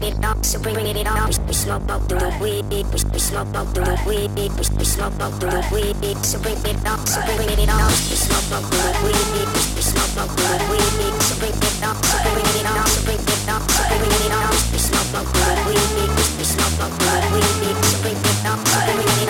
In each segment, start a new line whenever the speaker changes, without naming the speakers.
It up, so bring it up. We, we smoke up the weed. We, smoke up the weed. We, smoke up the weed. So bring it up, so bring it up. We smoke up the weed. We, we smoke up the weed. So bring it up, so bring it up. So bring it up, so bring it up. We smoke up the weed. We smoke up the weed. So bring it up, so bring it up.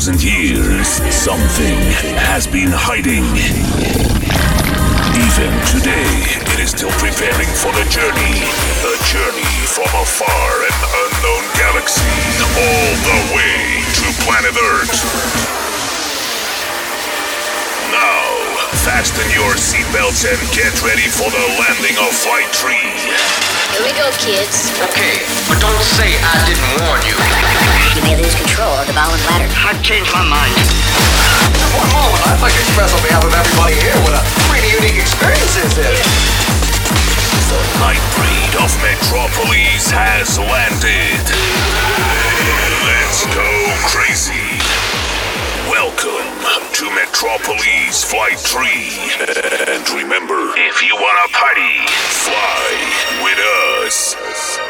2,000 years, something has been hiding. Even today, it is still preparing for the journey. A journey from a far and unknown galaxy, all the way to planet Earth. Now, fasten your seatbelts and get ready for the landing of Flight 3.
Here we go, kids.
Okay, but don't say I didn't warn you.
You may lose control of the ball and bladder.
I've changed my mind.
One moment, I'd like to express on behalf of everybody here what a pretty unique experience this is.
The night breed of Metropolis has landed. Let's go crazy. Welcome to Metropolis Flight 3. And remember, if you wanna party, fly with us.